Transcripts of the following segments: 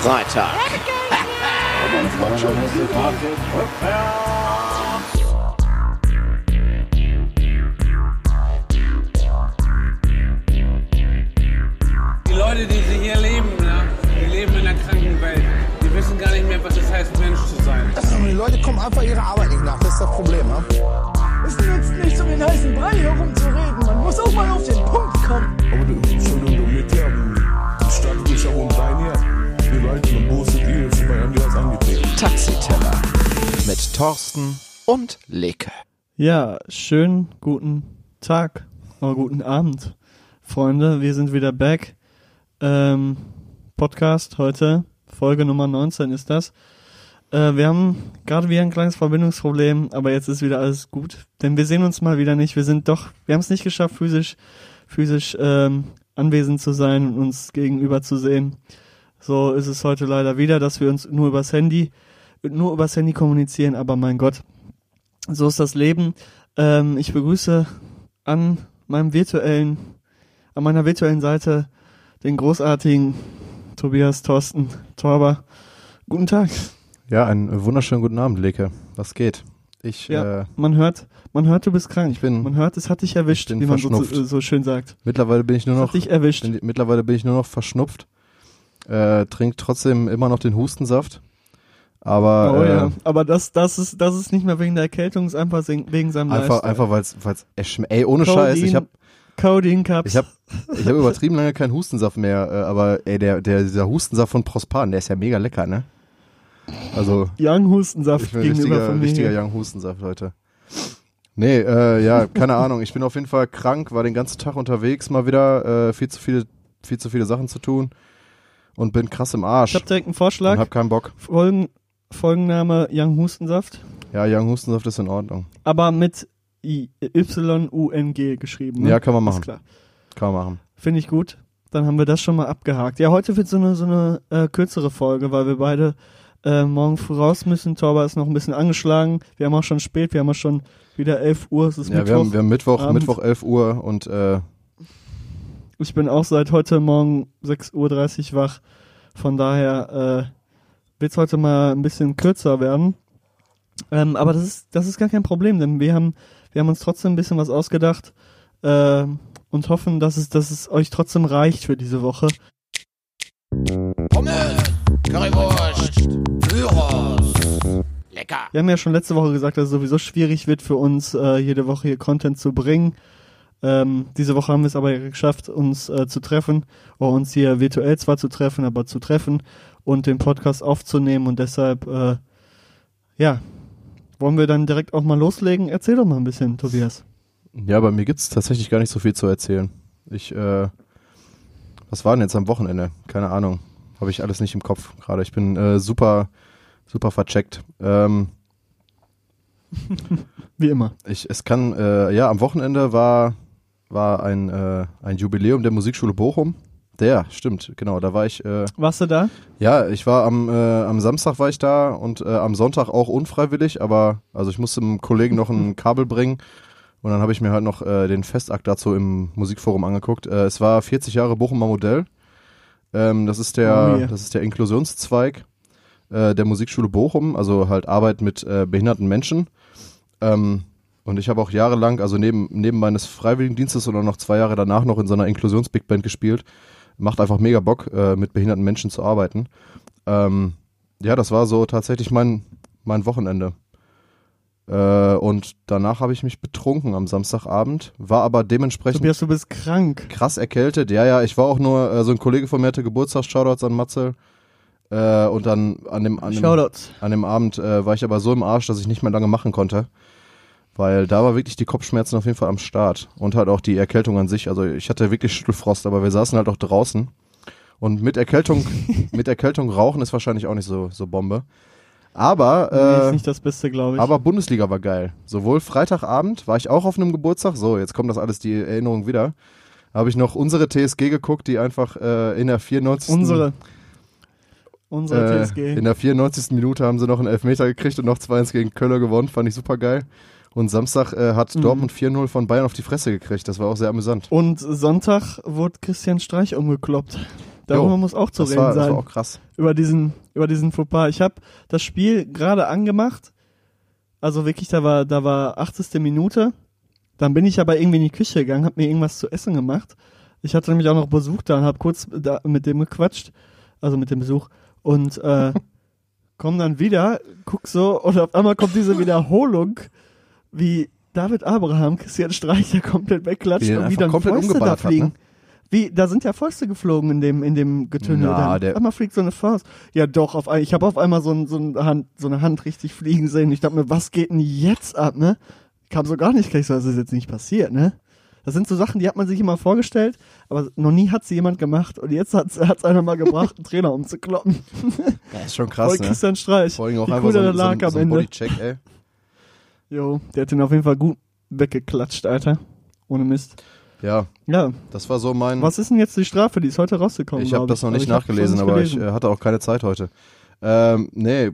Freitag. Die Leute, die sie hier leben, ne, die leben in einer kranken Welt. Die wissen gar nicht mehr, was es heißt, Mensch zu sein. Die Leute kommen einfach ihrer Arbeit nicht nach, das ist das Problem. Ne? Es nützt nichts, um den heißen Brei herumzureden. Man muss auch mal auf den Punkt kommen. Taxiteller. Mit Thorsten und Leke. Ja, schönen guten Tag oder guten Abend, Freunde. Wir sind wieder back. Ähm, Podcast heute, Folge Nummer 19 ist das. Äh, wir haben gerade wieder ein kleines Verbindungsproblem, aber jetzt ist wieder alles gut. Denn wir sehen uns mal wieder nicht. Wir sind doch, wir haben es nicht geschafft, physisch, physisch ähm, anwesend zu sein und uns gegenüber zu sehen. So ist es heute leider wieder, dass wir uns nur übers Handy, nur übers Handy kommunizieren, aber mein Gott, so ist das Leben. Ähm, ich begrüße an meinem virtuellen, an meiner virtuellen Seite den großartigen Tobias Thorsten Torber. Guten Tag. Ja, einen wunderschönen guten Abend, Leke. Was geht? Ich, Ja, äh, man hört, man hört, du bist krank. Ich bin- man hört, es hat dich erwischt, wie man so, so schön sagt. mittlerweile bin ich nur noch, hat dich erwischt. bin, mittlerweile bin ich nur noch verschnupft. Äh, trink trotzdem immer noch den Hustensaft. Aber oh äh, ja, aber das, das ist, das ist nicht mehr wegen der Erkältung, es ist einfach wegen seinem einfach, Lifestyle. einfach weil es, ey, ohne Scheiß, ich habe Codeine Cups. ich hab, ich hab übertrieben lange keinen Hustensaft mehr, äh, aber ey, der, der, dieser Hustensaft von Prospan, der ist ja mega lecker, ne? Also, Young Hustensaft gegenüber richtiger, von mir. richtiger hier. Young Hustensaft heute. Nee, äh, ja, keine Ahnung. Ich bin auf jeden Fall krank, war den ganzen Tag unterwegs mal wieder, äh, viel zu viele, viel zu viele Sachen zu tun und bin krass im Arsch Ich hab direkt einen und Vorschlag. hab keinen Bock. Folgen, Folgenname Young Hustensaft, Ja, Young Hustensaft ist in Ordnung. aber mit Y-U-N-G geschrieben. Ne? Ja, kann man Ist machen. klar. Kann man machen. Finde ich gut. Dann haben wir das schon mal abgehakt. Ja, heute wird so eine, so eine äh, kürzere Folge, weil wir beide äh, morgen früh raus müssen. Torber ist noch ein bisschen angeschlagen. Wir haben auch schon spät, wir haben auch schon wieder 11 Uhr. Es ist Ja, wir Mittwoch. haben, wir haben Mittwoch, Abend. Mittwoch 11 Uhr und äh, Ich bin auch seit heute Morgen 6.30 Uhr wach. Von daher äh, wird es heute mal ein bisschen kürzer werden. Ähm, aber das ist, das ist gar kein Problem, denn wir haben, wir haben uns trotzdem ein bisschen was ausgedacht äh, und hoffen, dass es, dass es euch trotzdem reicht für diese Woche. Pommes, Currywurst, Gyros. Lecker. Wir haben ja schon letzte Woche gesagt, dass es sowieso schwierig wird für uns, äh, jede Woche hier Content zu bringen. Ähm, diese Woche haben wir es aber geschafft, uns äh, zu treffen, oder uns hier virtuell zwar zu treffen, aber zu treffen und den Podcast aufzunehmen und deshalb, äh, ja, wollen wir dann direkt auch mal loslegen? Erzähl doch mal ein bisschen, Tobias. ja, bei mir gibt's tatsächlich gar nicht so viel zu erzählen. Ich, äh, was war denn jetzt am Wochenende? Keine Ahnung. Habe ich alles nicht im Kopf gerade. Ich bin äh, super, super vercheckt. Ähm, Wie immer. Ich, es kann, äh, ja, am Wochenende war, war ein, äh, ein Jubiläum der Musikschule Bochum. Der, stimmt, genau, da war ich, äh, Warst du da? ja, ich war am, äh, am Samstag war ich da und äh, am Sonntag auch unfreiwillig, aber, also ich musste einem Kollegen noch ein Kabel bringen und dann habe ich mir halt noch äh, den Festakt dazu im Musikforum angeguckt. Äh, es war 40 Jahre Bochumer Modell. Ähm, das ist der, Oh yeah. das ist der Inklusionszweig äh, der Musikschule Bochum, also halt Arbeit mit behinderten Menschen. Ähm, und ich habe auch jahrelang, also neben, neben meines Freiwilligendienstes und auch noch zwei Jahre danach noch in so einer Inklusions-Big Band gespielt. Macht einfach mega Bock, äh, mit behinderten Menschen zu arbeiten. Ähm, ja, das war so tatsächlich mein, mein Wochenende. Äh, und danach habe ich mich betrunken am Samstagabend, war aber dementsprechend Tobias, du bist krank. krass erkältet. Ja, ja, ich war auch nur, äh, so ein Kollege von mir hatte Geburtstag, Shoutouts an Matze. Äh, und dann an dem, an dem, Shoutouts. an dem Abend äh, war ich aber so im Arsch, dass ich nicht mehr lange machen konnte. Weil da war wirklich die Kopfschmerzen auf jeden Fall am Start. Und halt auch die Erkältung an sich. Also ich hatte wirklich Schüttelfrost, aber wir saßen halt auch draußen. Und mit Erkältung, mit Erkältung rauchen ist wahrscheinlich auch nicht so, so Bombe. Aber, nee, ist äh, nicht das Beste, glaube ich. aber Bundesliga war geil. Sowohl Freitagabend war ich auch auf einem Geburtstag. So, jetzt kommt das alles die Erinnerung wieder. Habe ich noch unsere TSG geguckt, die einfach äh, in der 94. unsere. Unsere Äh, TSG. in der 94. Minute haben sie noch einen Elfmeter gekriegt und noch 2-1 gegen Köller gewonnen. Fand ich super geil. Und Samstag äh, hat Mhm. Dortmund 4-0 von Bayern auf die Fresse gekriegt. Das war auch sehr amüsant. Und Sonntag wurde Christian Streich umgekloppt. Darüber Jo, muss auch zu das reden war, das sein. war auch krass. über diesen, über diesen Fauxpas. Ich habe das Spiel gerade angemacht. Also wirklich, da war, da war 80. Minute. Dann bin ich aber irgendwie in die Küche gegangen, habe mir irgendwas zu essen gemacht. Ich hatte nämlich auch noch Besuch da und habe kurz da mit dem gequatscht, also mit dem Besuch. Und äh, komm dann wieder, guck so und auf einmal kommt diese Wiederholung, wie David Abraham Christian Streicher komplett wegklatscht und wie dann komplett Fäuste da umgeballert hat, fliegen. ne? Wie, da sind ja Fäuste geflogen in dem, in dem Getümmel. Na, dann. der- einmal fliegt so eine Faust. Ja, doch, auf ein, ich habe auf einmal so, ein, so, eine Hand, so eine Hand richtig fliegen sehen. Ich dachte mir, was geht denn jetzt ab, ne? Kam so gar nicht gleich so, das ist jetzt nicht passiert, ne? Das sind so Sachen, die hat man sich immer vorgestellt, aber noch nie hat sie jemand gemacht. Und jetzt hat es einer mal gebracht, einen Trainer umzukloppen. Das ist schon Voll krass, ne? Christian Streich. Vor allem auch einfach so, so, so ein. Bodycheck, ey. Jo, der hat den auf jeden Fall gut weggeklatscht, Alter. Ohne Mist. Ja, Ja, das war so mein... was ist denn jetzt die Strafe? Die ist heute rausgekommen. Ich habe das noch nicht ich hab nachgelesen, das aber nicht ich äh, hatte auch keine Zeit heute. Ähm, nee,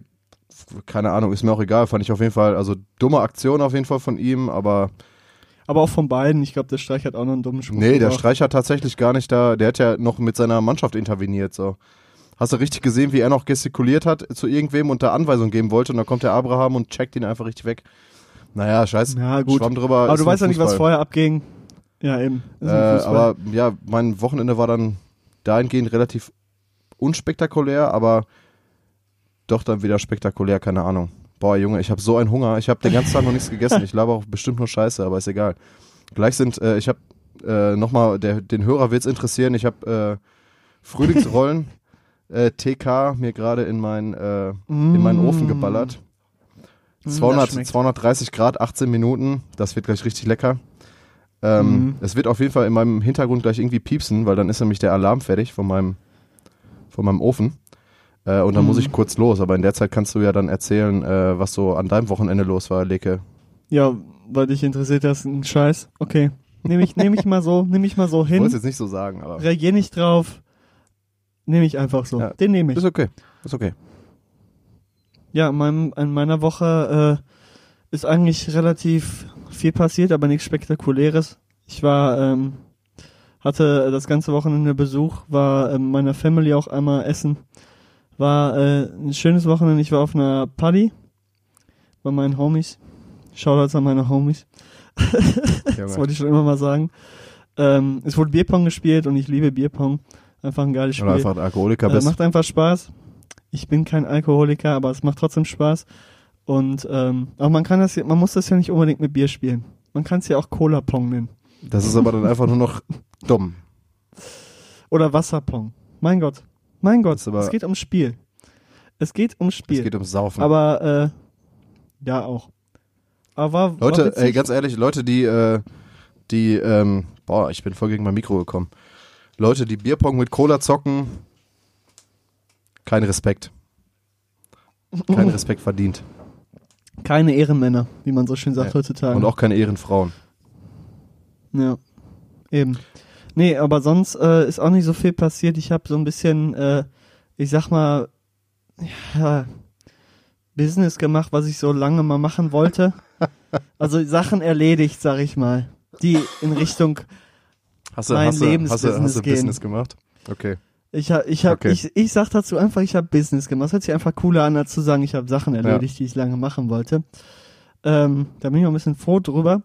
keine Ahnung, ist mir auch egal. Fand ich auf jeden Fall, also dumme Aktion auf jeden Fall von ihm, aber Aber auch von beiden. Ich glaube, der Streich hat auch noch einen dummen Spruch. nee, der. Streich hat tatsächlich gar nicht da, der hat ja noch mit seiner Mannschaft interveniert, so. Hast du richtig gesehen, wie er noch gestikuliert hat zu irgendwem und da Anweisung geben wollte und dann kommt der Abraham und checkt ihn einfach richtig weg. Naja, scheiß, Ja, gut. schwamm drüber. Aber du weißt ja nicht, was vorher abging. Ja, eben. Äh, aber ja, mein Wochenende war dann dahingehend relativ unspektakulär, aber doch dann wieder spektakulär, keine Ahnung. Boah, Junge, ich habe so einen Hunger. Ich habe den ganzen Tag noch nichts gegessen. Ich laber auch bestimmt nur Scheiße, aber ist egal. Gleich sind, äh, ich habe äh, nochmal, den Hörer wird's interessieren, ich habe äh, Frühlingsrollen äh, TK mir gerade in, mein, äh, in meinen Ofen geballert. Mm, 200, das schmeckt. 230 Grad, 18 Minuten. Das wird gleich richtig lecker. Ähm, Mhm. Es wird auf jeden Fall in meinem Hintergrund gleich irgendwie piepsen, weil dann ist nämlich der Alarm fertig von meinem, von meinem Ofen. Äh, und dann Mhm. muss ich kurz los. Aber in der Zeit kannst du ja dann erzählen, äh, was so an deinem Wochenende los war, Leke. Ja, weil dich interessiert das ein Scheiß. Okay. Nehme ich, nehm ich mal so, nehme ich mal so Ich wollte es hin. jetzt nicht so sagen, aber Reagier nicht drauf. Nehme ich einfach so. Ja. Den nehme ich. ist okay. Ist okay. Ja, in, meinem, in meiner Woche äh, ist eigentlich relativ viel passiert, aber nichts Spektakuläres. Ich war, ähm, hatte das ganze Wochenende Besuch, war ähm, meiner Family auch einmal essen. War äh, ein schönes Wochenende. Ich war auf einer Party bei meinen Homies. Shoutouts an meine Homies. Das wollte ich schon immer mal sagen. Ähm, es wurde Bierpong gespielt und ich liebe Bierpong. Einfach ein geiles Spiel. Oder einfach ein Alkoholiker Äh, bist. macht einfach Spaß. Ich bin kein Alkoholiker, aber es macht trotzdem Spaß. Und ähm, aber man kann das, ja- man muss das ja nicht unbedingt mit Bier spielen. Man kann es ja auch Cola Pong nennen Das ist aber dann einfach nur noch dumm. oder Wasserpong. Mein Gott, mein Gott, es geht ums Spiel. Es geht ums Es Spiel. geht ums Saufen. aber äh, ja auch. Aber war, war Leute, witzig. ey, ganz ehrlich, Leute, die, äh, die, ähm, boah, ich bin voll gegen mein Mikro gekommen. Leute, die Bierpong mit Cola zocken, kein Respekt. Kein Respekt verdient. keine Ehrenmänner, wie man so schön sagt Ja. heutzutage. Und auch keine Ehrenfrauen. Ja, eben. Nee, aber sonst äh, ist auch nicht so viel passiert. Ich habe so ein bisschen, äh, ich sag mal, ja, Business gemacht, was ich so lange mal machen wollte. Also Sachen erledigt, sag ich mal. Die in Richtung, Hast du, Mein hast du, hast du, Lebensbusiness hast du gehen. Business gemacht? Okay. Ich hab, ich hab, Okay. ich, ich sag dazu einfach, ich habe Business gemacht. Das hört sich einfach cooler an, als zu sagen, ich habe Sachen erledigt, die ich lange machen wollte. Ähm, da bin ich auch ein bisschen froh drüber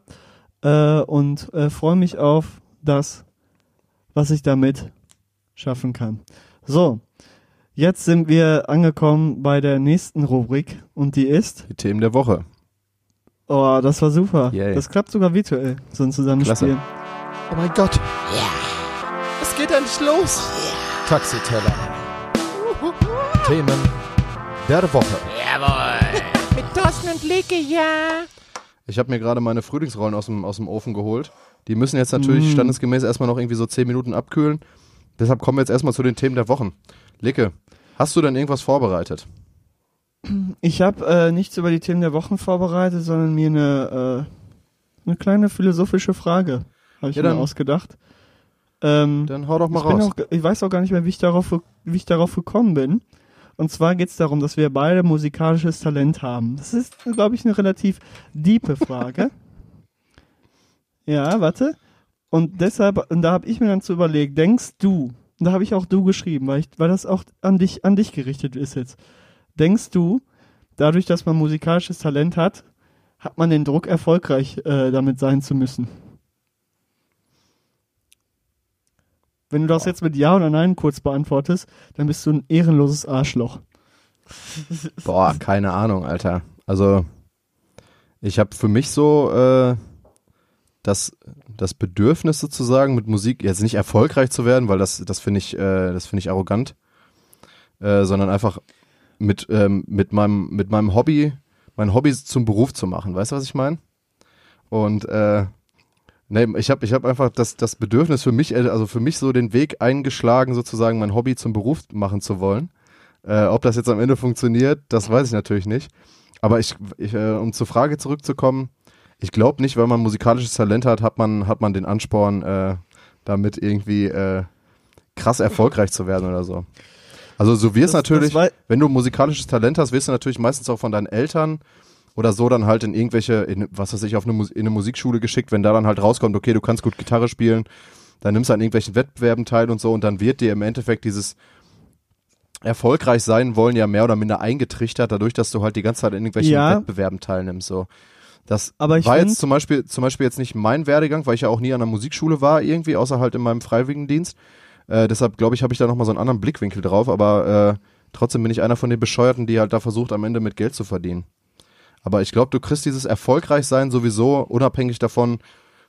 äh, und äh, freue mich auf das, was ich damit schaffen kann. So, jetzt sind wir angekommen bei der nächsten Rubrik und die ist, Die Themen der Woche. oh, das war super. Yay. Das klappt sogar virtuell, so ein Zusammenspiel. Oh mein Gott. Es geht endlich los. Taxiteller. Themen der Woche. Jawohl. Mit Thorsten und Leke, ja. Ich habe mir gerade meine Frühlingsrollen aus dem, aus dem Ofen geholt. Die müssen jetzt natürlich Mm. standesgemäß erstmal noch irgendwie so 10 Minuten abkühlen. Deshalb kommen wir jetzt erstmal zu den Themen der Wochen. Leke, hast du denn irgendwas vorbereitet? Ich habe äh, nichts über die Themen der Wochen vorbereitet, sondern mir eine, äh, eine kleine philosophische Frage habe ich Ja, mir dann- ausgedacht. Ähm, Dann hau doch mal raus. auch, ich weiß auch gar nicht mehr, wie ich darauf, wie ich darauf gekommen bin. Und zwar geht es darum, dass wir beide musikalisches Talent haben. Das ist, glaube ich, eine relativ diepe Frage. ja, warte. Und deshalb, und da habe ich mir dann zu überlegt, denkst du, und da habe ich auch du geschrieben, weil, ich, weil das auch an dich, an dich gerichtet ist jetzt. Denkst du, dadurch, dass man musikalisches Talent hat, hat man den Druck, erfolgreich äh, damit sein zu müssen? Wenn du das jetzt mit Ja oder Nein kurz beantwortest, dann bist du ein ehrenloses Arschloch. Boah, keine Ahnung, Alter. Also, ich habe für mich so äh, das, das Bedürfnis sozusagen mit Musik jetzt nicht erfolgreich zu werden, weil das, das finde ich, äh, das finde ich arrogant, äh, sondern einfach mit, ähm, mit meinem, mit meinem Hobby, mein Hobby zum Beruf zu machen. Weißt du, was ich meine? Und äh, nee, ich habe ich hab einfach das, das Bedürfnis für mich, äh, also für mich so den Weg eingeschlagen, sozusagen mein Hobby zum Beruf machen zu wollen. Äh, ob das jetzt am Ende funktioniert, das weiß ich natürlich nicht. Aber ich, ich äh, um zur Frage zurückzukommen, ich glaube nicht, weil man musikalisches Talent hat, hat man, hat man den Ansporn, äh, damit irgendwie äh, krass erfolgreich zu werden oder so. Also so wirst natürlich, wenn du musikalisches Talent hast, wirst du natürlich meistens auch von deinen Eltern oder so dann halt in irgendwelche, in, was weiß ich, auf eine, Mus- in eine Musikschule geschickt, wenn da dann halt rauskommt, okay, du kannst gut Gitarre spielen, dann nimmst du an irgendwelchen Wettbewerben teil und so und dann wird dir im Endeffekt dieses erfolgreich sein wollen ja mehr oder minder eingetrichtert, dadurch, dass du halt die ganze Zeit in irgendwelchen Ja. Wettbewerben teilnimmst. So. Das Aber ich war jetzt zum Beispiel, zum Beispiel jetzt nicht mein Werdegang, weil ich ja auch nie an der Musikschule war, irgendwie, außer halt in meinem Freiwilligendienst. Äh, deshalb glaube ich, habe ich da nochmal so einen anderen Blickwinkel drauf, aber äh, trotzdem bin ich einer von den Bescheuerten, die halt da versucht, am Ende mit Geld zu verdienen. Aber ich glaube, du kriegst dieses Erfolgreichsein sowieso, unabhängig davon,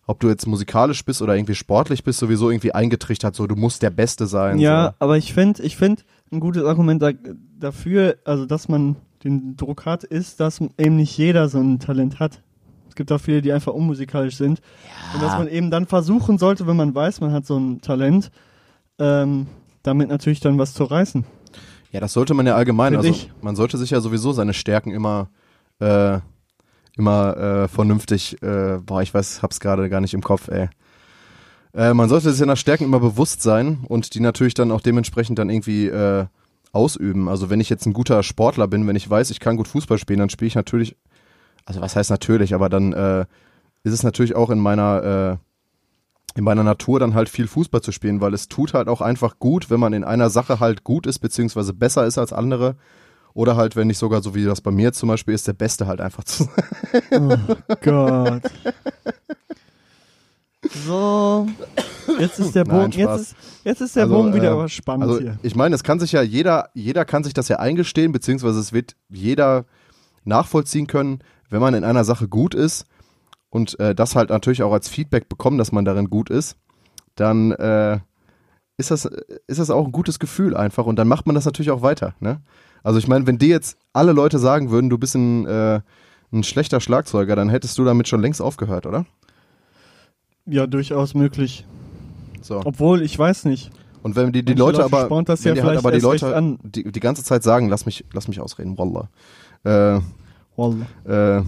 ob du jetzt musikalisch bist oder irgendwie sportlich bist, sowieso irgendwie eingetrichtert, so du musst der Beste sein. Ja, so. aber ich finde, ich finde, ein gutes Argument da, dafür, also dass man den Druck hat, ist, dass eben nicht jeder so ein Talent hat. Es gibt auch viele, die einfach unmusikalisch sind. Und dass man eben dann versuchen sollte, wenn man weiß, man hat so ein Talent, ähm, damit natürlich dann was zu reißen. Ja, das sollte man ja allgemein. Find Also ich. man sollte sich ja sowieso seine Stärken immer, äh, immer äh, vernünftig. Äh, boah, ich weiß, hab's gerade gar nicht im Kopf, ey. Äh, man sollte sich seiner Stärken immer bewusst sein und die natürlich dann auch dementsprechend dann irgendwie äh, ausüben. Also wenn ich jetzt ein guter Sportler bin, wenn ich weiß, ich kann gut Fußball spielen, dann spiele ich natürlich, also was heißt natürlich, aber dann äh, ist es natürlich auch in meiner äh, in meiner Natur dann halt viel Fußball zu spielen, weil es tut halt auch einfach gut, wenn man in einer Sache halt gut ist, beziehungsweise besser ist als andere. Oder halt, wenn nicht sogar so wie das bei mir jetzt zum Beispiel ist, der Beste halt einfach zu sein. Oh Gott. So, jetzt ist der Nein, Bogen, jetzt Spaß. ist, jetzt ist der Also, Bogen wieder äh, aber spannend Also hier. ich meine, es kann sich ja jeder, jeder kann sich das ja eingestehen, beziehungsweise es wird jeder nachvollziehen können, wenn man in einer Sache gut ist und äh, das halt natürlich auch als Feedback bekommen, dass man darin gut ist, dann äh, ist das, ist das auch ein gutes Gefühl einfach und dann macht man das natürlich auch weiter. Ne? Also ich meine, wenn dir jetzt alle Leute sagen würden, du bist ein, äh, ein schlechter Schlagzeuger, dann hättest du damit schon längst aufgehört, oder? Ja, durchaus möglich. So. Obwohl, ich weiß nicht. Und wenn die, die Manche Leute Leute aber, wenn ja die halt aber die Leute die, die ganze Zeit sagen, lass mich, lass mich ausreden, Wallah. Äh, Wallah. äh,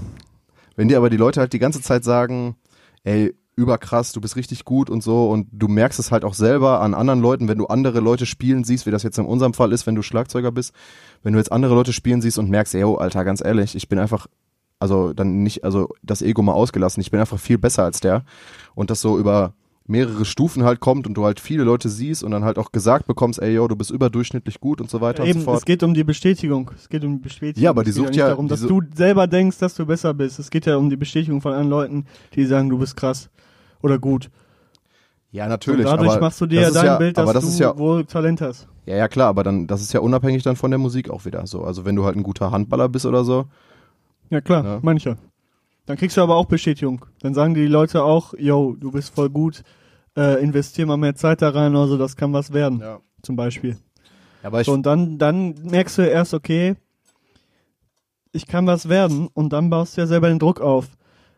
wenn dir aber die Leute halt die ganze Zeit sagen, ey, überkrass, du bist richtig gut und so und du merkst es halt auch selber an anderen Leuten, wenn du andere Leute spielen siehst, wie das jetzt in unserem Fall ist, wenn du Schlagzeuger bist, wenn du jetzt andere Leute spielen siehst und merkst, ey, oh, Alter, ganz ehrlich, ich bin einfach, also dann nicht, also das Ego mal ausgelassen, ich bin einfach viel besser als der und das so über mehrere Stufen halt kommt und du halt viele Leute siehst und dann halt auch gesagt bekommst, ey, yo, du bist überdurchschnittlich gut und so weiter und Eben, so fort. es geht um die Bestätigung. Es geht um die Bestätigung. Ja, aber die es geht sucht nicht ja- darum, dass du selber denkst, dass du besser bist. Es geht ja um die Bestätigung von anderen Leuten, die sagen, du bist krass oder gut. Ja, Und natürlich. dadurch aber machst du dir ja dein Bild, dass das du ist ja, wohl Talent hast. Ja, ja, klar, aber dann, das ist ja unabhängig dann von der Musik auch wieder so. Also wenn du halt ein guter Handballer bist oder so. Ja, klar, Ja. meine ich ja. Dann kriegst du aber auch Bestätigung. Dann sagen die Leute auch, yo, du bist voll gut, äh, investier mal mehr Zeit da rein oder so, das kann was werden, Ja. zum Beispiel. Aber ich, So, und dann, dann merkst du erst, okay, ich kann was werden und dann baust du ja selber den Druck auf.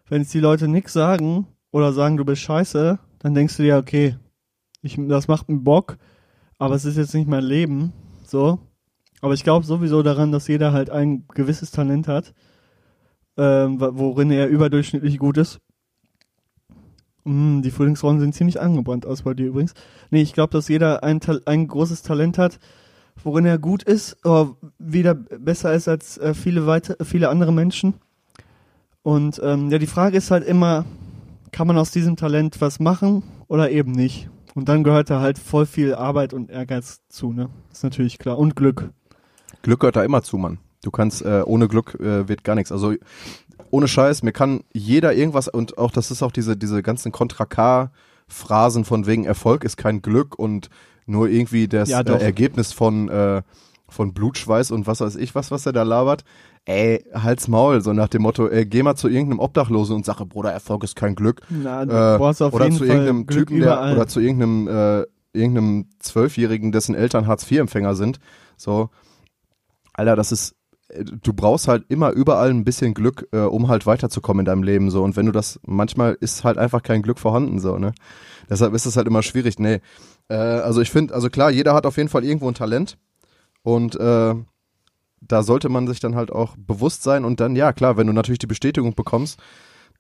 Wenn jetzt die Leute nichts sagen oder sagen, du bist scheiße, dann denkst du dir, okay, ich, das macht mir Bock, aber es ist jetzt nicht mein Leben, so. Aber ich glaube sowieso daran, dass jeder halt ein gewisses Talent hat, ähm, worin er überdurchschnittlich gut ist. Mm, die Frühlingsrollen sind ziemlich angebrannt aus bei dir übrigens. Nee, ich glaube, dass jeder ein, ein großes Talent hat, worin er gut ist, aber wieder besser ist als äh, viele weite, viele andere Menschen. Und ähm, ja, die Frage ist halt immer, kann man aus diesem Talent was machen oder eben nicht? Und dann gehört da halt voll viel Arbeit und Ehrgeiz zu, ne? Ist natürlich klar. Und Glück. Glück gehört da immer zu, Mann. Du kannst, äh, ohne Glück äh, wird gar nichts. Also ohne Scheiß, mir kann jeder irgendwas und auch das ist auch diese, diese ganzen Kontra-K-Phrasen von wegen Erfolg ist kein Glück und nur irgendwie das Ja, äh. Ergebnis von, äh, von Blutschweiß und was weiß ich, was, was er da labert. Ey, halt's Maul, so nach dem Motto, ey, geh mal zu irgendeinem Obdachlosen und sag, Bruder, Erfolg ist kein Glück. Na, du Äh, brauchst auf oder zu Fall irgendeinem Glück Typen, der, oder zu irgendeinem, äh, irgendeinem Zwölfjährigen, dessen Eltern Hartz-IV-Empfänger sind. So, Alter, das ist, äh, du brauchst halt immer überall ein bisschen Glück, äh, um halt weiterzukommen in deinem Leben, so. Und wenn du das, manchmal ist halt einfach kein Glück vorhanden, so, ne. Deshalb ist es halt immer schwierig, nee. Äh, also ich finde, also klar, jeder hat auf jeden Fall irgendwo ein Talent und, äh, da sollte man sich dann halt auch bewusst sein und dann, ja klar, wenn du natürlich die Bestätigung bekommst,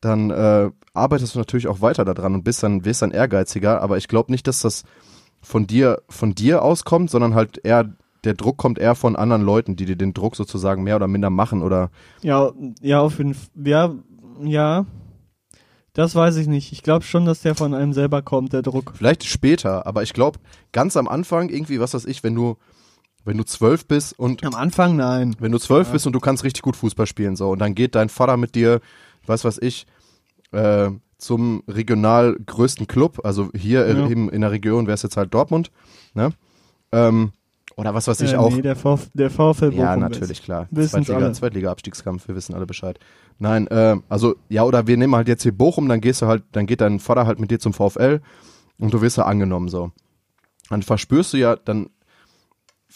dann äh, arbeitest du natürlich auch weiter daran und bist dann, wirst dann ehrgeiziger, aber ich glaube nicht, dass das von dir, von dir auskommt, sondern halt eher, der Druck kommt eher von anderen Leuten, die dir den Druck sozusagen mehr oder minder machen oder Ja, ja, auf jeden Fall. Ja, ja. Das weiß ich nicht. Ich glaube schon, dass der von einem selber kommt, der Druck. vielleicht später, aber ich glaube, ganz am Anfang irgendwie, was weiß ich, wenn du, wenn du zwölf bist und Am Anfang nein. Wenn du zwölf bist und du kannst richtig gut Fußball spielen, so, und dann geht dein Vater mit dir, weiß was ich, äh, zum regional größten Club, also hier Ja. eben in der Region wäre es jetzt halt Dortmund, ne? Ähm, oder was weiß ich äh, auch. Nee, der, Vf der VfL Bochum. ja, natürlich, klar. Zweitliga, alle. Zweitliga-Abstiegskampf, wir wissen alle Bescheid. Nein, äh, also, ja, oder wir nehmen halt jetzt hier Bochum, dann gehst du halt, dann geht dein Vater halt mit dir zum VfL und du wirst ja angenommen, so. Dann verspürst du ja, dann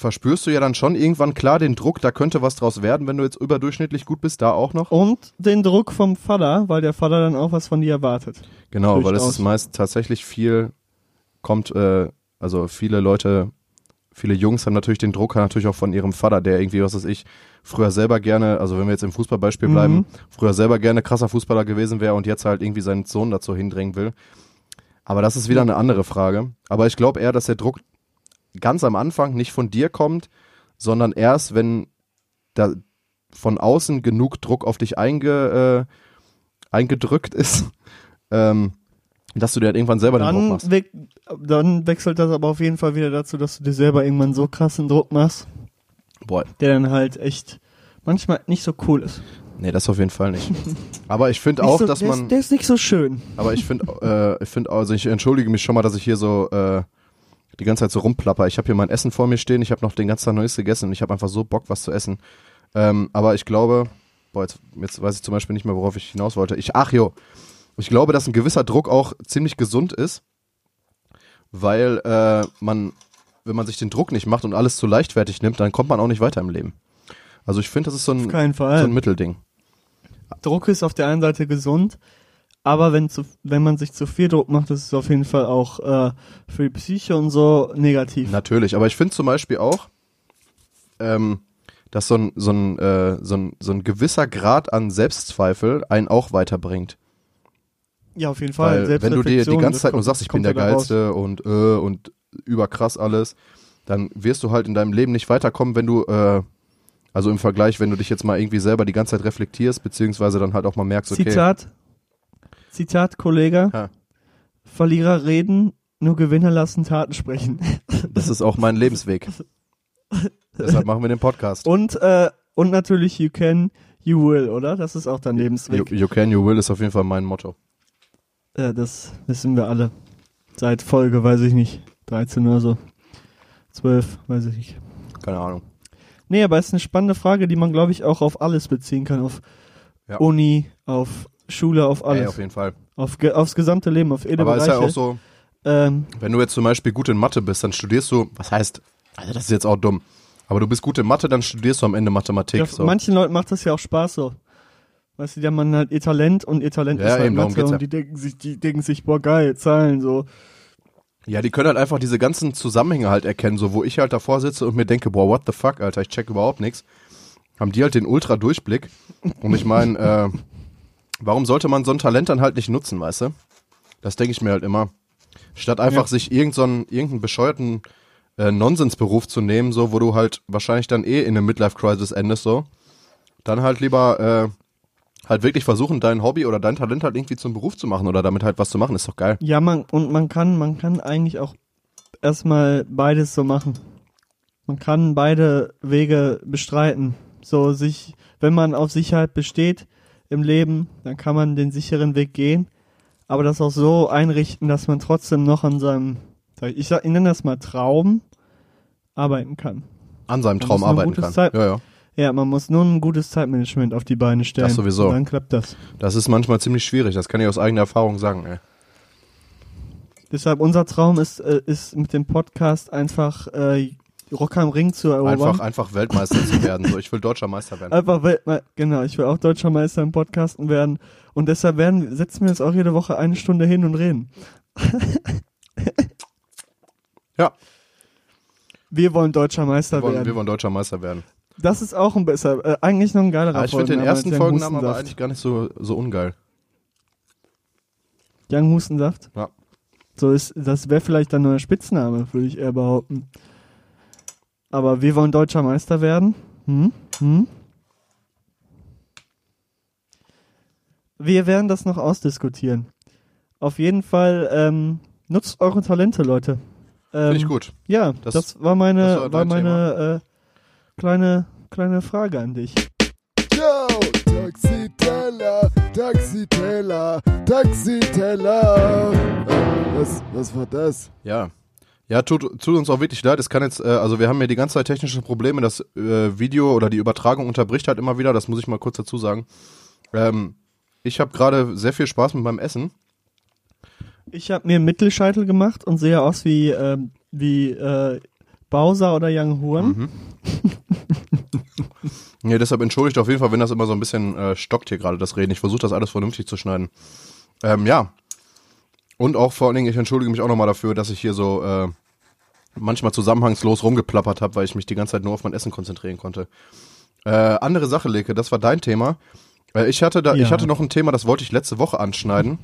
verspürst du ja dann schon irgendwann klar den Druck, da könnte was draus werden, wenn du jetzt überdurchschnittlich gut bist, da auch noch. Und den Druck vom Vater, weil der Vater dann auch was von dir erwartet. Genau, weil es ist meist tatsächlich viel, kommt, äh, also viele Leute, viele Jungs haben natürlich den Druck natürlich auch von ihrem Vater, der irgendwie, was weiß ich, früher selber gerne, also wenn wir jetzt im Fußballbeispiel Mhm. bleiben, früher selber gerne krasser Fußballer gewesen wäre und jetzt halt irgendwie seinen Sohn dazu hindrängen will. Aber das ist wieder eine andere Frage. Aber ich glaube eher, dass der Druck ganz am Anfang nicht von dir kommt, sondern erst, wenn da von außen genug Druck auf dich einge, äh, eingedrückt ist, ähm, dass du dir halt irgendwann selber den Druck Dann, machst. we dann wechselt das aber auf jeden Fall wieder dazu, dass du dir selber irgendwann so krassen Druck machst, Boah, der dann halt echt manchmal nicht so cool ist. nee, das auf jeden Fall nicht. Aber ich finde auch, so, dass der man, Ist, der ist nicht so schön. aber ich finde, äh, ich finde, also ich entschuldige mich schon mal, dass ich hier so äh, die ganze Zeit so rumplapper. Ich habe hier mein Essen vor mir stehen, ich habe noch den ganzen Tag Neues gegessen und ich habe einfach so Bock, was zu essen. Ähm, aber ich glaube, boah, jetzt, jetzt weiß ich zum Beispiel nicht mehr, worauf ich hinaus wollte. Ich, ach jo, ich glaube, dass ein gewisser Druck auch ziemlich gesund ist, weil äh, man, wenn man sich den Druck nicht macht und alles zu leichtfertig nimmt, dann kommt man auch nicht weiter im Leben. Also ich finde, das ist so ein, so ein Mittelding. Druck ist auf der einen Seite gesund, aber wenn, zu, wenn man sich zu viel Druck macht, ist es auf jeden Fall auch äh, für die Psyche und so negativ. Natürlich, aber ich finde zum Beispiel auch, ähm, dass so ein, so, ein, äh, so, ein, so ein gewisser Grad an Selbstzweifel einen auch weiterbringt. ja, auf jeden Fall. Weil wenn du dir die ganze Zeit nur kommt- sagst, ich bin der raus. Geilste und äh, und überkrass alles, dann wirst du halt in deinem Leben nicht weiterkommen, wenn du, äh, also im Vergleich, wenn du dich jetzt mal irgendwie selber die ganze Zeit reflektierst, beziehungsweise dann halt auch mal merkst, okay, Zitat, Zitat, Kollege. Ja. Verlierer reden, nur Gewinner lassen Taten sprechen. das ist auch mein Lebensweg. Deshalb machen wir den Podcast. Und, äh, und natürlich you can, you will, oder? Das ist auch dein You, Lebensweg. you can, you will ist auf jeden Fall mein Motto. Ja, das wissen wir alle. Seit Folge, weiß ich nicht, 13 oder so. 12, weiß ich nicht. Keine Ahnung. Nee, aber es ist eine spannende Frage, die man, glaube ich, auch auf alles beziehen kann. Auf Ja. Uni, auf Schule, auf Ey, alles. auf jeden Fall. auf, aufs gesamte Leben, auf jede Aber es ist Bereiche. ja auch so, ähm, Wenn du jetzt zum Beispiel gut in Mathe bist, dann studierst du, was heißt, also das ist jetzt auch dumm, aber du bist gut in Mathe, dann studierst du am Ende Mathematik. ja, so. Manchen Leuten macht das ja auch Spaß so. Weißt du, die haben halt ihr Talent und ihr Talent Ja, ist halt eben, Mathe geht's ja. und die denken sich, die denken sich, boah geil, Zahlen so. Ja, die können halt einfach diese ganzen Zusammenhänge halt erkennen, so wo ich halt davor sitze und mir denke, boah, what the fuck, Alter, ich check überhaupt nichts. Haben die halt den Ultra-Durchblick. Und ich meine, äh, warum sollte man so ein Talent dann halt nicht nutzen, weißt du? Das denke ich mir halt immer. Statt einfach Ja. sich irgend so einen, irgendeinen bescheuerten äh, Nonsensberuf zu nehmen, so wo du halt wahrscheinlich dann eh in eine Midlife-Crisis endest, so. Dann halt lieber äh, halt wirklich versuchen, dein Hobby oder dein Talent halt irgendwie zum Beruf zu machen oder damit halt was zu machen, ist doch geil. Ja, man, und man kann, man kann eigentlich auch erstmal beides so machen. Man kann beide Wege bestreiten. So sich, wenn man auf Sicherheit besteht im Leben, dann kann man den sicheren Weg gehen, aber das auch so einrichten, dass man trotzdem noch an seinem, ich, sag, ich nenne das mal Traum, arbeiten kann. An seinem Man Traum arbeiten kann. Zeit- Ja, ja. Ja, man muss nur ein gutes Zeitmanagement auf die Beine stellen. Das sowieso. Und dann klappt das. Das ist manchmal ziemlich schwierig, das kann ich aus eigener Erfahrung sagen, ey. Deshalb unser Traum ist, äh, ist mit dem Podcast einfach äh, Rock am Ring zu erobern. Einfach, einfach Weltmeister zu werden. So, ich will deutscher Meister werden. Einfach Weltme genau, ich will auch deutscher Meister im Podcasten werden. Und deshalb werden, setzen wir uns auch jede Woche eine Stunde hin und reden. Ja. Wir wollen deutscher Meister Wir wollen, werden. wir wollen deutscher Meister werden. das ist auch ein besser, äh, eigentlich noch ein geilerer Aber ich finde den ersten Folgennamen aber eigentlich gar nicht so, so ungeil. Young Hustensaft? Ja. So ist, das wäre vielleicht ein neuer Spitzname, würde ich eher behaupten. Aber wir wollen deutscher Meister werden. Hm? Hm? Wir werden das noch ausdiskutieren. Auf jeden Fall ähm, nutzt eure Talente, Leute. Ähm, Finde ich gut. Ja, Das- das, war meine, das war war meine äh, kleine, kleine Frage an dich. Yo, Taxiteller, Taxiteller, Taxiteller. Äh, was, was war das? Ja. Ja, tut, tut uns auch wirklich leid. Es kann jetzt, äh, also wir haben ja die ganze Zeit technische Probleme. Das äh, Video oder die Übertragung unterbricht halt immer wieder. Das muss ich mal kurz dazu sagen. Ähm, ich habe gerade sehr viel Spaß mit meinem Essen. Ich habe mir einen Mittelscheitel gemacht und sehe aus wie, ähm, wie äh, Bowser oder Young Huren. Mhm. Ja, deshalb entschuldigt auf jeden Fall, wenn das immer so ein bisschen äh, stockt hier gerade, das Reden. Ich versuche das alles vernünftig zu schneiden. Ähm, ja. Und auch vor allen Dingen, ich entschuldige mich auch nochmal dafür, dass ich hier so äh, manchmal zusammenhangslos rumgeplappert habe, weil ich mich die ganze Zeit nur auf mein Essen konzentrieren konnte. Äh, andere Sache, Leke, das war dein Thema. Äh, ich, hatte da, Ja. ich hatte noch ein Thema, das wollte ich letzte Woche anschneiden.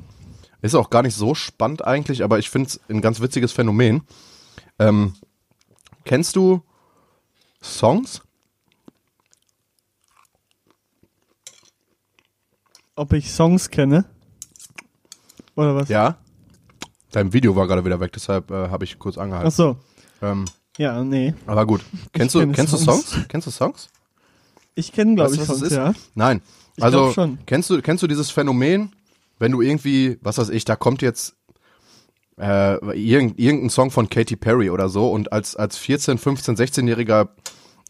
Ist auch gar nicht so spannend eigentlich, aber ich finde es ein ganz witziges Phänomen. Ähm, kennst du Songs? Ob ich Songs kenne? Oder was? Ja. Dein Video war gerade wieder weg, deshalb äh, habe ich kurz Ach angehalten. so. Ähm, Ja, nee. aber gut. Kennst du, kennst du Songs. Songs? Kennst du Songs? Ich kenne, glaube ich, Songs, ja. Nein. Ich also schon. kennst du kennst du dieses Phänomen, wenn du irgendwie, was weiß ich, da kommt jetzt äh, irgend, irgendein Song von Katy Perry oder so und als als 14, 15, 16-jähriger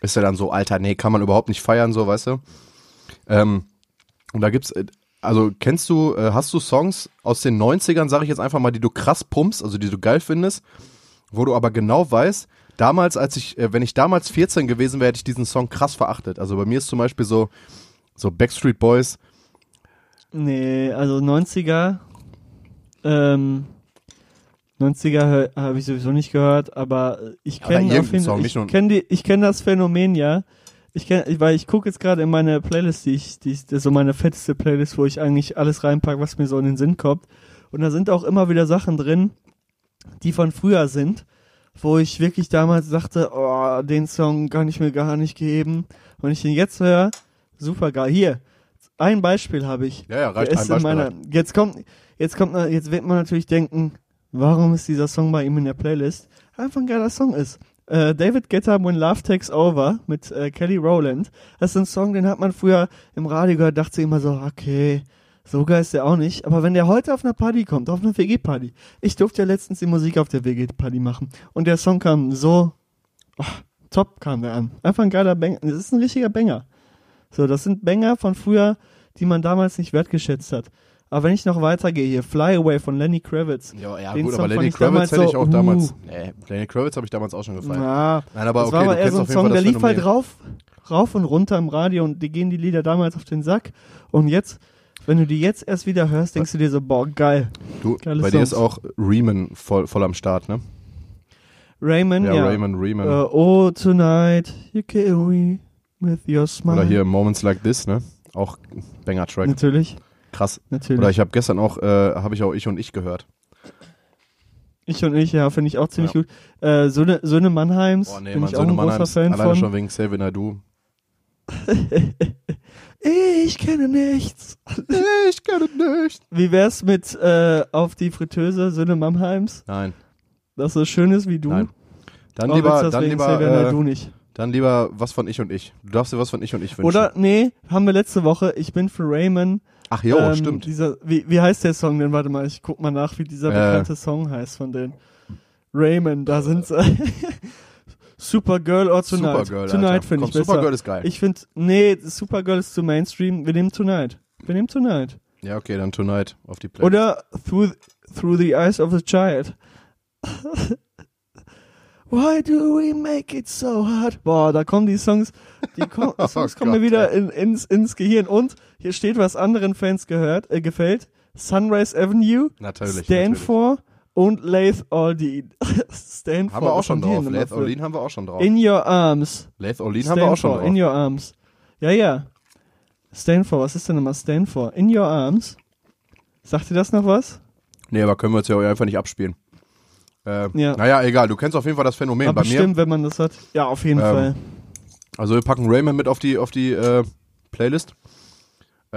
ist er dann so, Alter, nee, kann man überhaupt nicht feiern, so, weißt du? Ähm, und da gibt's, äh, also kennst du, äh, hast du Songs aus den 90ern, sage ich jetzt einfach mal, die du krass pumpst, also die du geil findest, wo du aber genau weißt, damals, als ich, äh, wenn ich damals 14 gewesen wäre, hätte ich diesen Song krass verachtet. Also bei mir ist zum Beispiel so, so Backstreet Boys, Nee, also 90er. Ähm, 90er habe ich sowieso nicht gehört, aber ich kenne auf jeden Fall, ich kenne kenne das Phänomen, ja. Ich kenne, weil ich gucke jetzt gerade in meine Playlist, die ich, die ist so meine fetteste Playlist, wo ich eigentlich alles reinpacke, was mir so in den Sinn kommt. Und da sind auch immer wieder Sachen drin, die von früher sind, wo ich wirklich damals dachte, oh, den Song kann ich mir gar nicht geben. Und ich den jetzt höre, super geil. Hier, ein Beispiel habe ich. Ja, ja, reicht Der ein ist in Beispiel meiner, jetzt kommt, jetzt kommt, jetzt wird man natürlich denken, warum ist dieser Song bei ihm in der Playlist? Einfach ein geiler Song ist. Äh, David Guetta When Love Takes Over mit äh, Kelly Rowland. Das ist ein Song, den hat man früher im Radio gehört, dachte immer so, okay, so geil ist der auch nicht. Aber wenn der heute auf einer Party kommt, auf einer WG-Party, ich durfte ja letztens die Musik auf der WG-Party machen und der Song kam so, oh, top kam der an. Einfach ein geiler Banger. Das ist ein richtiger Banger. So, das sind Banger von früher, die man damals nicht wertgeschätzt hat. Aber wenn ich noch weitergehe hier, Fly Away von Lenny Kravitz. Ja, ja gut, Song aber Lenny Kravitz hätte ich auch uh. damals. Nee, Lenny Kravitz habe ich damals auch schon gefeiert. Na, Nein, aber das okay, war aber eher so ein Song, der lief halt rauf, rauf und runter im Radio und die gehen die Lieder damals auf den Sack. Und jetzt, wenn du die jetzt erst wieder hörst, denkst du dir so, boah, geil. Du, bei dir ist Songs. auch Riemann voll, voll am Start, ne? Raymond, Ja, ja. Raymond Riemann. Äh, oh, tonight, you kill me with your smile. Oder hier Moments Like This, ne? Auch Banger-Track. Natürlich, Krass. natürlich. Oder ich habe gestern auch, äh, habe ich auch Ich und Ich gehört. Ich und ich, ja, finde ich auch ziemlich gut. Äh, Söhne, Söhne Mannheims, Boah, nee, bin Mann, ich auch Söhne ein großer Mannheims, Fan alleine von. schon wegen I Do. Ich kenne nichts. Ich kenne nicht. Wie wär's mit äh, auf die Fritteuse Söhne Mannheims? Nein. Das so schön ist wie du? Nein. Dann Oh, lieber, dann lieber, Xavier? Äh, du nicht. dann lieber was von ich und ich. Du darfst dir was von ich und ich wünschen. Oder, nee, haben wir letzte Woche, ich bin für Raymond. Ach jo, ähm, stimmt. Dieser, wie, wie heißt der Song denn? Warte mal, ich guck mal nach, wie dieser Äh. bekannte Song heißt von denen. Raymond, da sind sie. Supergirl or Tonight. Supergirl, Tonight finde Komm, ich besser. Supergirl ist geil. Ich finde, nee, Supergirl ist zu Mainstream. Wir nehmen Tonight. Wir nehmen Tonight. Ja, okay, dann Tonight auf die Playlist. Oder Through, through the Eyes of a Child. Why do we make it so hard? Boah, da kommen die Songs, die kommen, Oh Songs kommen mir wieder in, ins, ins Gehirn. Und hier steht, was anderen Fans gehört, äh, gefällt. Sunrise Avenue, Natürlich, Stand natürlich. und Lath Aldine. Stand Haben wir auch schon drauf. für- Olin haben wir auch schon drauf. In Your Arms. Olin Stand haben wir auch schon drauf. In Your Arms. Ja, ja. Stand for, was ist denn nochmal Stand for? In Your Arms. Sagt ihr das noch was? Nee, aber können wir jetzt ja auch einfach nicht abspielen. Äh, Ja. Naja, egal. Du kennst auf jeden Fall das Phänomen. Aber Bei mir, bestimmt, wenn man das hat. Ja, auf jeden Ähm, Fall. also wir packen Rayman mit auf die, auf die äh, Playlist.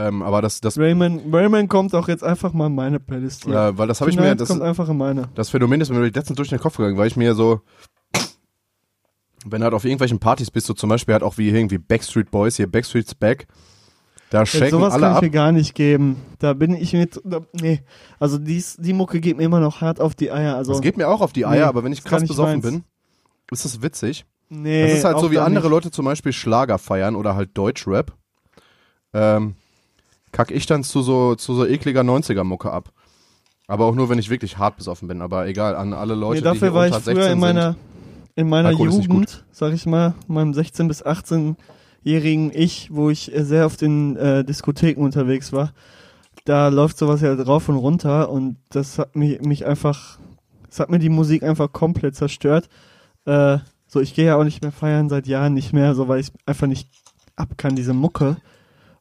Ähm, aber das, das, Rayman, Rayman kommt auch jetzt einfach mal in meine Playlist hier. äh, weil das habe ich mir, Tonight das, kommt einfach in meine. das Phänomen ist mir letztens durch den Kopf gegangen, weil ich mir so, wenn du halt auf irgendwelchen Partys bist, so zum Beispiel halt auch wie irgendwie Backstreet Boys, hier Backstreet's Back, da Ja, schenken sowas alle kann ich ab. mir gar nicht geben. Da bin ich mit, da, nee. Also dies, die Mucke geht mir immer noch hart auf die Eier. Also, Das geht mir auch auf die Eier, Nee, aber wenn ich krass besoffen meins. bin, ist das witzig. nee, Das ist halt so, wie andere nicht. Leute zum Beispiel Schlager feiern oder halt Deutschrap. Ähm, kack ich dann zu so, zu so ekliger 90er-Mucke ab. Aber auch nur, wenn ich wirklich hart besoffen bin. Aber egal, an alle Leute, Nee, die dafür hier war ich unter früher 16 in meiner, in meiner Alkohol Jugend, sag ich mal, meinem 16- bis 18-jährigen Ich, wo ich sehr auf den äh, Diskotheken unterwegs war, da läuft sowas ja drauf und runter und das hat mich, mich einfach, das hat mir die Musik einfach komplett zerstört. Äh, so, ich gehe ja auch nicht mehr feiern, seit Jahren nicht mehr, so weil ich einfach nicht ab kann, diese Mucke.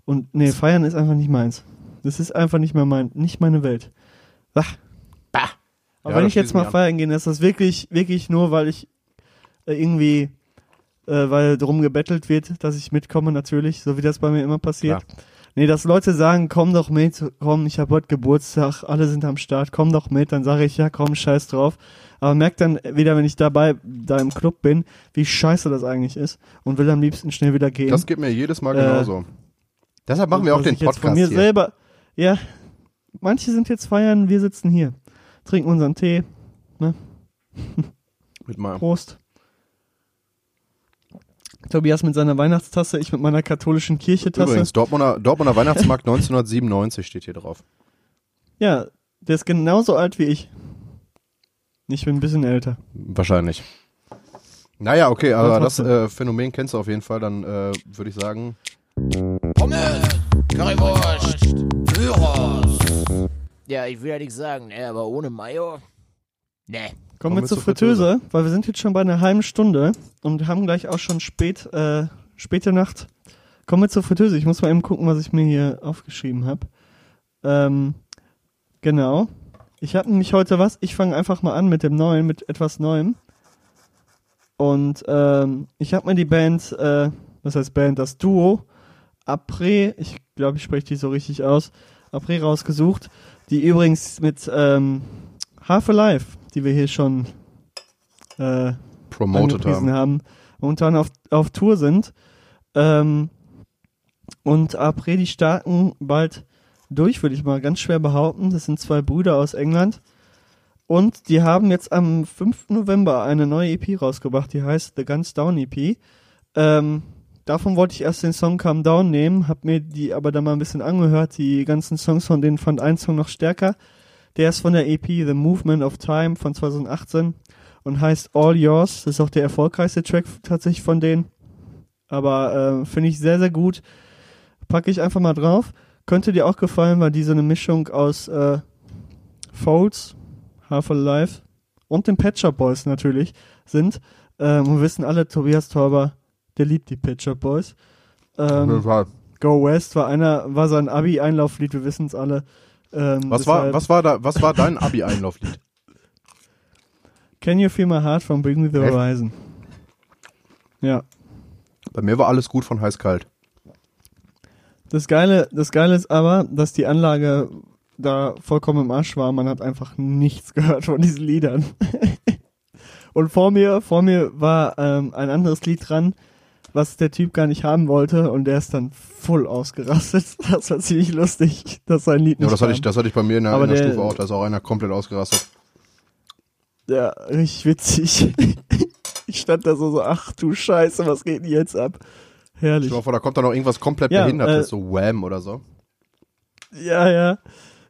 Und nee, feiern ist einfach nicht meins. Das ist einfach nicht mehr mein, nicht meine Welt. Ach. Aber Ja, wenn ich jetzt mal feiern gehe, dann ist das wirklich, wirklich nur, weil ich äh, irgendwie, äh, weil drum gebettelt wird, dass ich mitkomme natürlich, so wie das bei mir immer passiert. Nee, dass Leute sagen, komm doch mit, komm, ich habe heute Geburtstag, alle sind am Start, komm doch mit, dann sage ich, ja komm, scheiß drauf. Aber merkt dann wieder, wenn ich dabei, da im Club bin, wie scheiße das eigentlich ist und will am liebsten schnell wieder gehen. Das geht mir jedes Mal Äh, genauso. Deshalb machen wir auch den Podcast von mir hier. selber, ja, manche sind jetzt feiern, wir sitzen hier, trinken unseren Tee, Mit meinem. Prost. Tobias mit seiner Weihnachtstasse, ich mit meiner katholischen Kirchetasse. Übrigens, Dortmunder, Dortmunder Weihnachtsmarkt 1997 steht hier drauf. Ja, der ist genauso alt wie ich. Ich bin ein bisschen älter. Wahrscheinlich. Naja, okay, aber das äh, Phänomen kennst du auf jeden Fall. Dann äh, würde ich sagen, Pommes, Currywurst, Gyros. Ja, ich will ja nichts sagen, ne, aber ohne Mayo? Ne. Kommen wir zur Fritteuse, weil wir sind jetzt schon bei einer halben Stunde und haben gleich auch schon spät, äh, späte Nacht. Kommen wir zur Fritteuse. Ich muss mal eben gucken, was ich mir hier aufgeschrieben habe. Ähm, genau. Ich habe nämlich heute was. Ich fange einfach mal an mit dem Neuen, mit etwas Neuem. Und ähm, ich habe mir die Band, äh, was heißt Band, das Duo Après, ich glaube, ich spreche die so richtig aus, Après rausgesucht, die übrigens mit ähm, Half Alive, die wir hier schon äh, promoted haben. haben, momentan auf, auf Tour sind. Ähm, und Après, die starten bald durch, würde ich mal ganz schwer behaupten. Das sind zwei Brüder aus England. Und die haben jetzt am 5. November eine neue EP rausgebracht, die heißt The Guns Down EP. Ähm, davon wollte ich erst den Song Calm Down nehmen, hab mir die aber dann mal ein bisschen angehört. Die ganzen Songs von denen fand ein Song noch stärker. Der ist von der EP The Movement of Time von 2018 und heißt All Yours. Das ist auch der erfolgreichste Track tatsächlich von denen. Aber äh, finde ich sehr, sehr gut. Packe ich einfach mal drauf. Könnte dir auch gefallen, weil die so eine Mischung aus äh, Folds, Half Alive und den Pet Shop Boys natürlich sind. Ähm, wir wissen alle, Tobias Tauber, der liebt die Shop Boys. Ähm, Go West war einer, war sein Abi-Einlauflied, wir wissen es alle. Ähm, Was war, was war da, was war dein Abi-Einlauflied? Can You Feel My Heart from Bring Me the Echt? Horizon? Ja. Bei mir war alles gut von heiß kalt. Das Geile, das Geile ist aber, dass die Anlage da vollkommen im Arsch war. Man hat einfach nichts gehört von diesen Liedern. Und vor mir, vor mir war ähm, ein anderes Lied dran, was der Typ gar nicht haben wollte und der ist dann voll ausgerastet. Das war ziemlich lustig, dass sein Lied nicht Ja, das hatte, ich, das hatte ich bei mir in der, in der Stufe auch. Da ist auch einer komplett ausgerastet. Ja, richtig witzig. ich stand da so, so, ach du Scheiße, was geht denn jetzt ab? Herrlich. Mal vor, da kommt da noch irgendwas komplett Ja, Behindertes, äh, so Wham oder so. Ja, ja.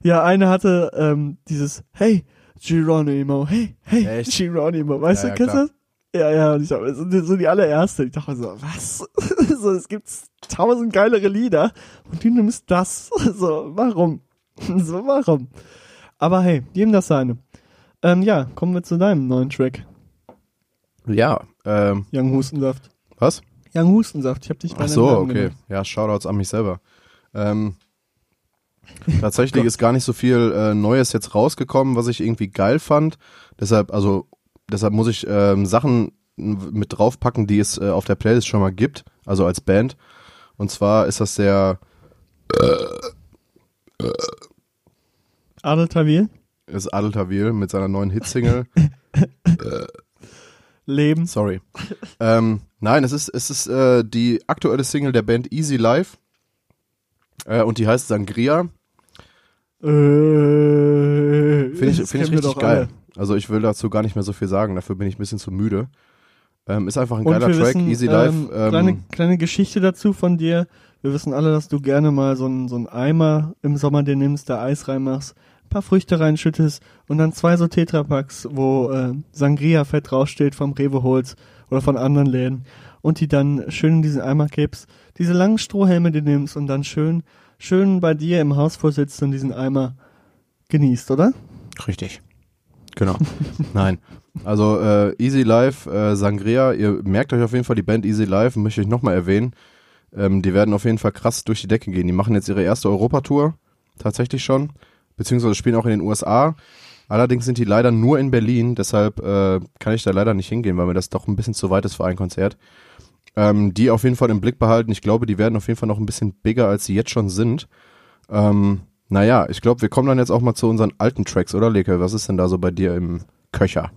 Ja, eine hatte ähm, dieses Hey, Geronimo, hey, hey, Echt? Geronimo, weißt Ja, du, ja, kennst du das? Ja, ja, und ich hab, so, die allererste. Ich dachte so, was? so, es gibt tausend geilere Lieder und du nimmst das. So, warum? so, warum? Aber hey, jedem das seine. Ähm, ja, kommen wir zu deinem neuen Track, Ja, ähm, Young Hustensaft. was? Young Hustensaft, ich hab dich bei Ach so, okay. genannt. Ja, Shoutouts an mich selber. Ähm, tatsächlich ist gar nicht so viel äh, Neues jetzt rausgekommen, was ich irgendwie geil fand. Deshalb, also, deshalb muss ich ähm, Sachen mit draufpacken, die es äh, auf der Playlist schon mal gibt, also als Band. Und zwar ist das der Adel Tawil, ist Adel Tawil mit seiner neuen Hitsingle. Leben. Sorry. ähm, nein, es ist, es ist äh, die aktuelle Single der Band Easy Life. Äh, und die heißt Sangria. Äh, Finde ich, find ich richtig geil. alle. Also ich will dazu gar nicht mehr so viel sagen, dafür bin ich ein bisschen zu müde. Ähm, ist einfach ein Und geiler Track, wissen, Easy Life. Ähm, Ähm, kleine, kleine Geschichte dazu von dir. Wir wissen alle, dass du gerne mal so einen so einen Eimer im Sommer dir nimmst, da Eis reinmachst, ein paar Früchte reinschüttest und dann zwei so Tetrapacks, wo äh, Sangria-Fett draufsteht vom Rewe holst oder von anderen Läden und die dann schön in diesen Eimer kippst, diese langen Strohhelme dir nimmst und dann schön, schön bei dir im Haus vorsitzt und diesen Eimer genießt, oder? Richtig. Genau. Nein. Also äh, Easy Life, äh, Sangria, ihr merkt euch auf jeden Fall die Band Easy Life, möchte ich nochmal erwähnen. Ähm, die werden auf jeden Fall krass durch die Decke gehen. Die machen jetzt ihre erste Europatour, tatsächlich schon, beziehungsweise spielen auch in den USA. Allerdings sind die leider nur in Berlin, deshalb äh, kann ich da leider nicht hingehen, weil mir das doch ein bisschen zu weit ist für ein Konzert. Ähm, die auf jeden Fall im Blick behalten. Ich glaube, die werden auf jeden Fall noch ein bisschen bigger, als sie jetzt schon sind. Ähm, naja, ich glaube, wir kommen dann jetzt auch mal zu unseren alten Tracks, oder Leke? Was ist denn da so bei dir im Köcher?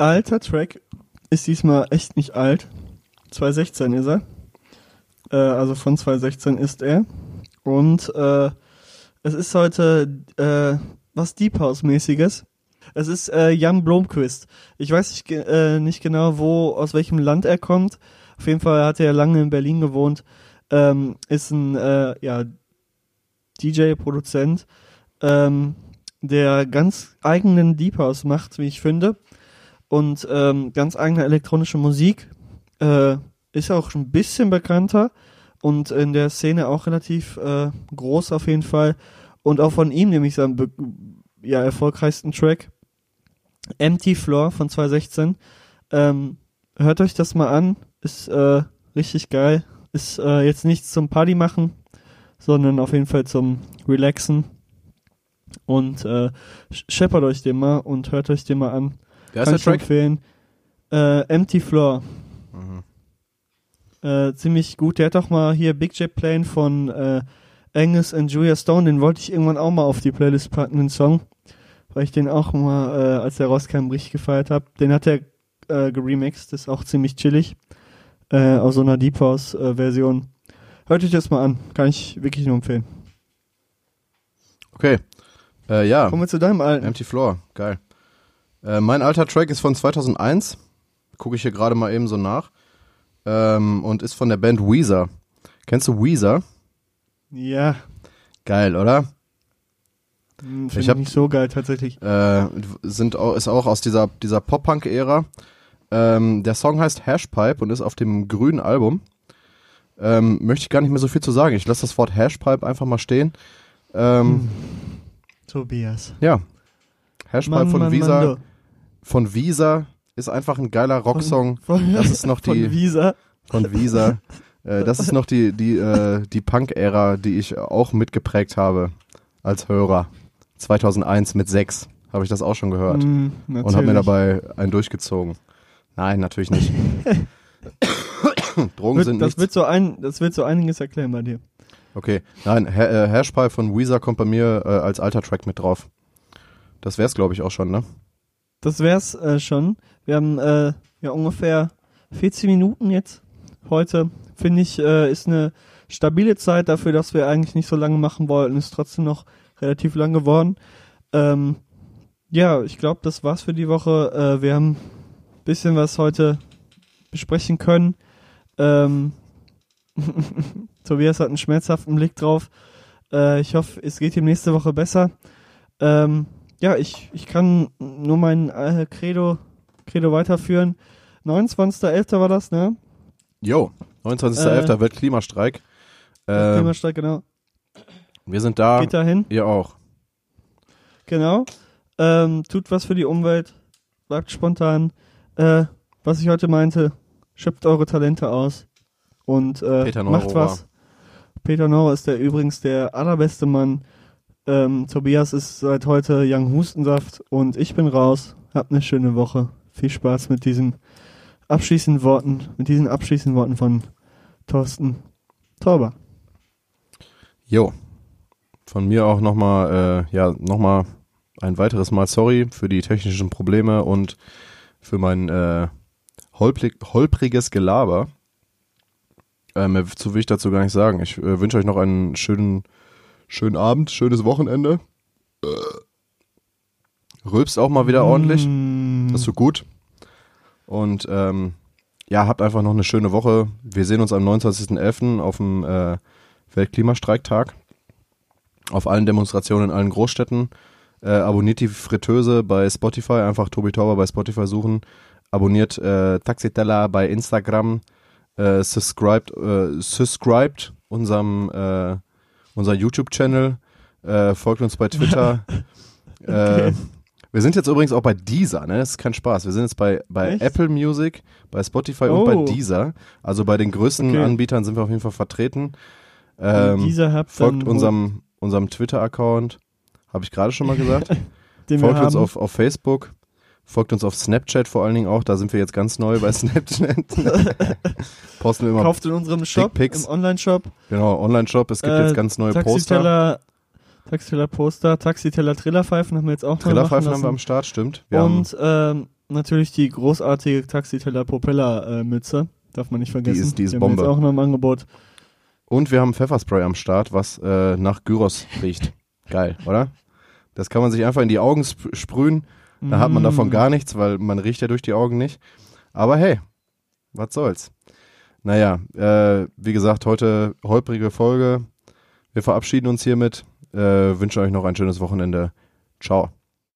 alter Track ist diesmal echt nicht alt. 2016 ist er. Äh, also von 2016 ist er. Und äh, es ist heute äh, was Deep House-mäßiges. Es ist äh, Jan Blomqvist. Ich weiß nicht, äh, nicht genau, wo, aus welchem Land er kommt. Auf jeden Fall hat er lange in Berlin gewohnt. Ähm, ist ein äh, ja, DJ, Produzent, ähm, der ganz eigenen Deep House macht, wie ich finde und ähm, ganz eigene elektronische Musik. Äh, ist auch schon ein bisschen bekannter und in der Szene auch relativ äh, groß auf jeden Fall. Und auch von ihm nehme ich seinen ja, erfolgreichsten Track, Empty Floor von 2016. Ähm, hört euch das mal an, ist äh, richtig geil. Ist äh, jetzt nichts zum Party machen, sondern auf jeden Fall zum Relaxen. Und äh, sch- scheppert euch den mal und hört euch den mal an. Wer Kann ist der Track? empfehlen. Äh, Empty Floor. Äh, ziemlich gut. Der hat doch mal hier Big Jet Plane von äh, Angus und Julia Stone. Den wollte ich irgendwann auch mal auf die Playlist packen, den Song. Weil ich den auch mal, äh, als der rauskam, richtig gefeiert habe. Den hat er äh, geremixed. Ist auch ziemlich chillig. Äh, aus so einer Deep House äh, Version. Hört euch das mal an. Kann ich wirklich nur empfehlen. Okay. Äh, ja, Kommen wir zu deinem alten. Empty Floor, geil. Äh, mein alter Track ist von 2001. Gucke ich hier gerade mal eben so nach. Ähm, und ist von der Band Weezer. Kennst du Weezer? Ja. Geil, oder? Hm, Ich Finde ich hab- nicht so geil tatsächlich. Äh, sind auch, ist auch aus dieser, dieser Pop-Punk-Ära. Ähm, der Song heißt Hashpipe und ist auf dem grünen Album. Ähm, möchte ich gar nicht mehr so viel zu sagen. Ich lasse das Wort Hashpipe einfach mal stehen. Ähm, Tobias. Ja. Hashpipe Mann, von Mann, Visa. Mann, von Visa ist einfach ein geiler Rocksong. Von- das ist noch Von die Visa. von Visa. äh, das ist noch die die äh, die Punk-Ära, die ich auch mitgeprägt habe als Hörer. 2001 mit sechs habe ich das auch schon gehört Mm, und habe mir dabei einen durchgezogen. Nein, natürlich nicht. Drogen Wird, sind das nichts. wird so ein, das wird so einiges erklären bei dir. Okay, nein, ha äh, Hashpie von Weezer kommt bei mir äh, als alter Track mit drauf. Das wär's, glaube ich, auch schon, ne? Das wär's äh, schon. Wir haben äh, ja ungefähr 40 Minuten jetzt heute. Finde ich, äh, ist eine stabile Zeit dafür, dass wir eigentlich nicht so lange machen wollten. Ist trotzdem noch relativ lang geworden. Ähm, ja, ich glaube, das war's für die Woche. Äh, wir haben ein bisschen was heute besprechen können. Ähm, Tobias hat einen schmerzhaften Blick drauf. Äh, ich hoffe, es geht ihm nächste Woche besser. Ähm, ja, ich, ich kann nur mein äh, Credo, Credo weiterführen. 29.11. war das, ne? Jo, 29.11. Äh, Weltklimastreik. Ähm, Klimastreik, genau. wir sind da. Geht dahin. Ihr auch. Genau. Ähm, tut was für die Umwelt. Bleibt spontan. Äh, was ich heute meinte, schöpft eure Talente aus. Und äh, macht was. Peter Neuro ist der übrigens der allerbeste Mann. Ähm, Tobias ist seit heute Young Hustensaft und ich bin raus. Habt eine schöne Woche. Viel Spaß mit diesen abschließenden Worten, mit diesen abschließenden Worten von Thorsten Tauber. Jo. Von mir auch nochmal, äh, ja, nochmal ein weiteres Mal sorry für die technischen Probleme und für mein äh, holprig, holpriges Gelaber. Äh, mehr zu will ich dazu gar nicht sagen. Ich äh, wünsche euch noch einen schönen, schönen Abend, schönes Wochenende. Äh, rülpst auch mal wieder ordentlich. Das ist so gut. Und ähm, ja, habt einfach noch eine schöne Woche. Wir sehen uns am 29.11. auf dem äh, Weltklimastreiktag. Auf allen Demonstrationen in allen Großstädten. Äh, abonniert die Fritteuse bei Spotify, einfach Tobi Tauber bei Spotify suchen. Abonniert äh, Taxitella bei Instagram. Äh, subscribed, äh, subscribed unserem äh, unser YouTube-Channel. Äh, folgt uns bei Twitter. äh, wir sind jetzt übrigens auch bei Deezer, ne? Das ist kein Spaß. Wir sind jetzt bei, bei Echt? Apple Music, bei Spotify Oh. und bei Deezer. Also bei den größten Okay. Anbietern sind wir auf jeden Fall vertreten. Ähm, dieser habt folgt unserem, unserem Twitter-Account. Habe ich gerade schon mal gesagt. folgt uns auf, auf Facebook. Folgt uns auf Snapchat vor allen Dingen auch. Da sind wir jetzt ganz neu bei Snapchat. Posten wir immer. Kauft in unserem Shop, im Online-Shop. Genau, Online-Shop. Es gibt Äh, jetzt ganz neue Poster. Taxiteller, Taxiteller Poster, Taxiteller Trillerpfeifen haben wir jetzt auch noch Trillerpfeifen haben wir am. Start, stimmt. Wir Und ähm, natürlich die großartige Taxiteller Propeller äh. Darf man nicht vergessen. ist- die ist haben wir Bombe. Jetzt auch noch im Angebot. und wir haben Pfefferspray am Start, was äh, nach Gyros riecht. Geil, oder? Das kann man sich einfach in die Augen sp sprühen. Da hat man davon Mm. gar nichts, weil man riecht ja durch die Augen nicht. Aber hey, was soll's. Naja, äh, wie gesagt, heute holprige Folge. Wir verabschieden uns hiermit. Äh, wünschen euch noch ein schönes Wochenende. Ciao.